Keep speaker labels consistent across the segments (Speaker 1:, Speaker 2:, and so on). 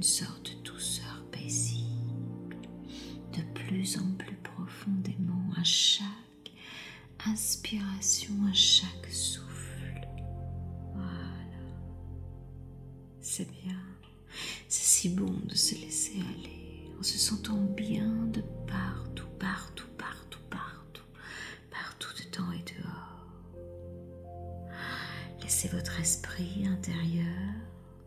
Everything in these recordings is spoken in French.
Speaker 1: une sorte de douceur paisible, de plus en plus profondément à chaque inspiration, à chaque souffle. Voilà. C'est bien. C'est si bon de se laisser aller en se sentant bien de partout, partout, partout, partout, partout dedans et dehors. Laissez votre esprit intérieur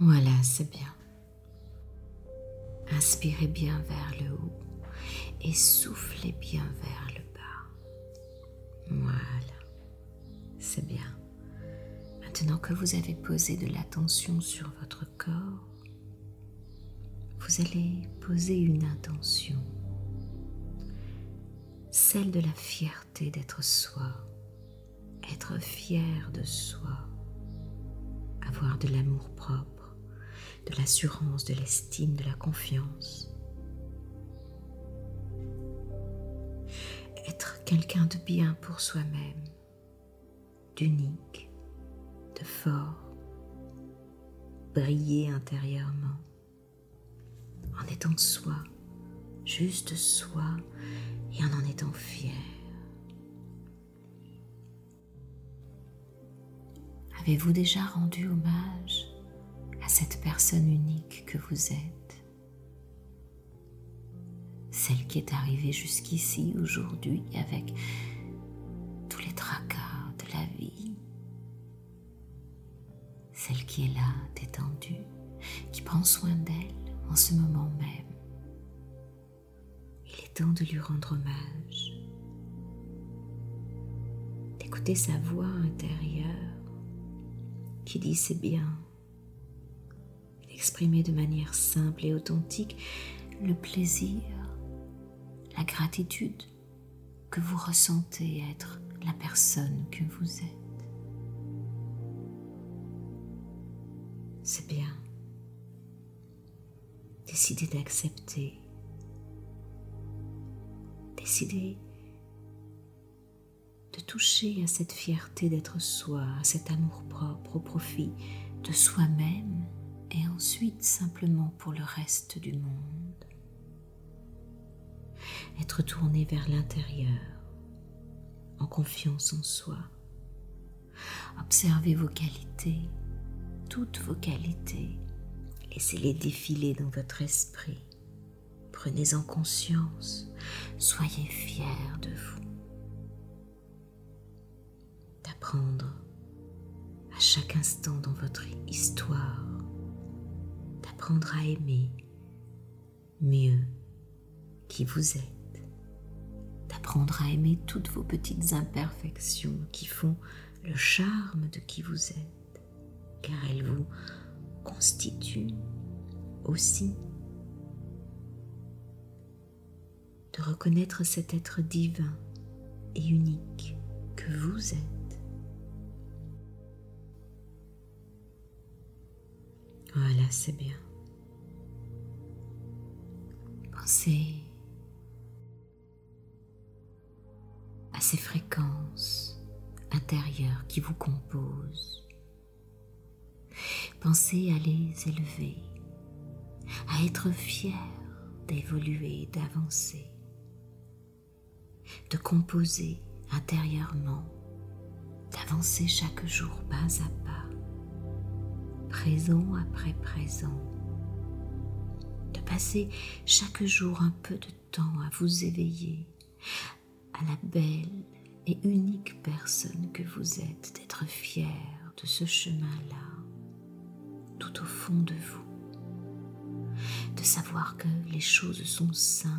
Speaker 1: Voilà, c'est bien. Inspirez bien vers le haut et soufflez bien vers le bas. Voilà, c'est bien. Maintenant que vous avez posé de l'attention sur votre corps, vous allez poser une intention, celle de la fierté d'être soi, être fier de soi, avoir de l'amour propre de l'assurance, de l'estime, de la confiance. Être quelqu'un de bien pour soi-même, d'unique, de fort, briller intérieurement, en étant soi, juste soi et en en étant fier. Avez-vous déjà rendu hommage cette personne unique que vous êtes, celle qui est arrivée jusqu'ici aujourd'hui avec tous les tracas de la vie, celle qui est là, détendue, qui prend soin d'elle en ce moment même. Il est temps de lui rendre hommage, d'écouter sa voix intérieure qui dit c'est bien, exprimer de manière simple et authentique le plaisir, la gratitude que vous ressentez être la personne que vous êtes. C'est bien. Décidez d'accepter. Décidez de toucher à cette fierté d'être soi, à cet amour propre au profit de soi-même et ensuite simplement pour le reste du monde. Être tourné vers l'intérieur, en confiance en soi. Observez vos qualités, toutes vos qualités. Laissez-les défiler dans votre esprit. Prenez-en conscience. Soyez fiers de vous. D'apprendre à chaque instant dans votre histoire d'apprendre à aimer mieux qui vous êtes, d'apprendre à aimer toutes vos petites imperfections qui font le charme de qui vous êtes, car elles vous constituent aussi. De reconnaître cet être divin et unique que vous êtes Voilà, c'est bien. Pensez à ces fréquences intérieures qui vous composent. Pensez à les élever, à être fier d'évoluer, d'avancer, de composer intérieurement, d'avancer chaque jour pas à pas présent après présent, de passer chaque jour un peu de temps à vous éveiller à la belle et unique personne que vous êtes, d'être fier de ce chemin-là, tout au fond de vous, de savoir que les choses sont simples,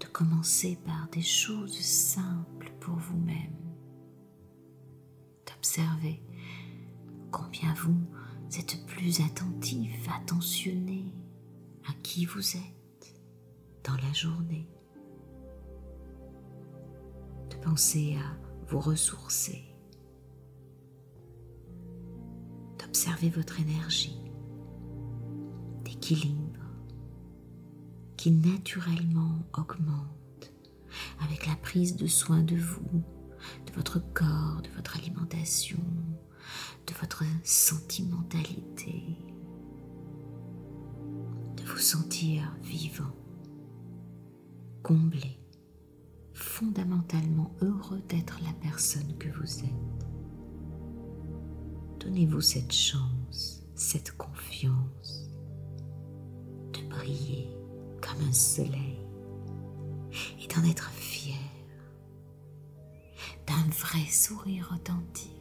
Speaker 1: de commencer par des choses simples pour vous-même, d'observer combien vous êtes plus attentif, attentionné à qui vous êtes dans la journée. De penser à vous ressourcer, d'observer votre énergie d'équilibre qui naturellement augmente avec la prise de soin de vous, de votre corps, de votre alimentation, de votre sentimentalité, de vous sentir vivant, comblé, fondamentalement heureux d'être la personne que vous êtes. Donnez-vous cette chance, cette confiance de briller comme un soleil et d'en être fier, d'un vrai sourire authentique,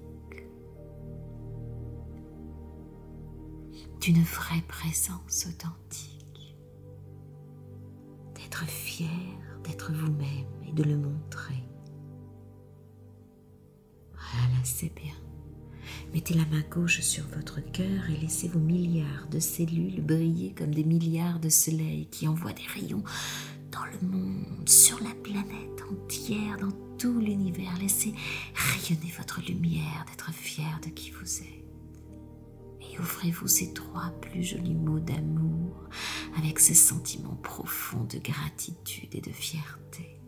Speaker 1: d'une vraie présence authentique, d'être fier d'être vous-même et de le montrer. Voilà, c'est bien. Mettez la main gauche sur votre cœur et laissez vos milliards de cellules briller comme des milliards de soleils qui envoient des rayons dans le monde, sur la planète entière, dans tout l'univers. Laissez rayonner votre lumière d'être fier de qui vous êtes offrez-vous ces trois plus jolis mots d'amour avec ces sentiments profonds de gratitude et de fierté.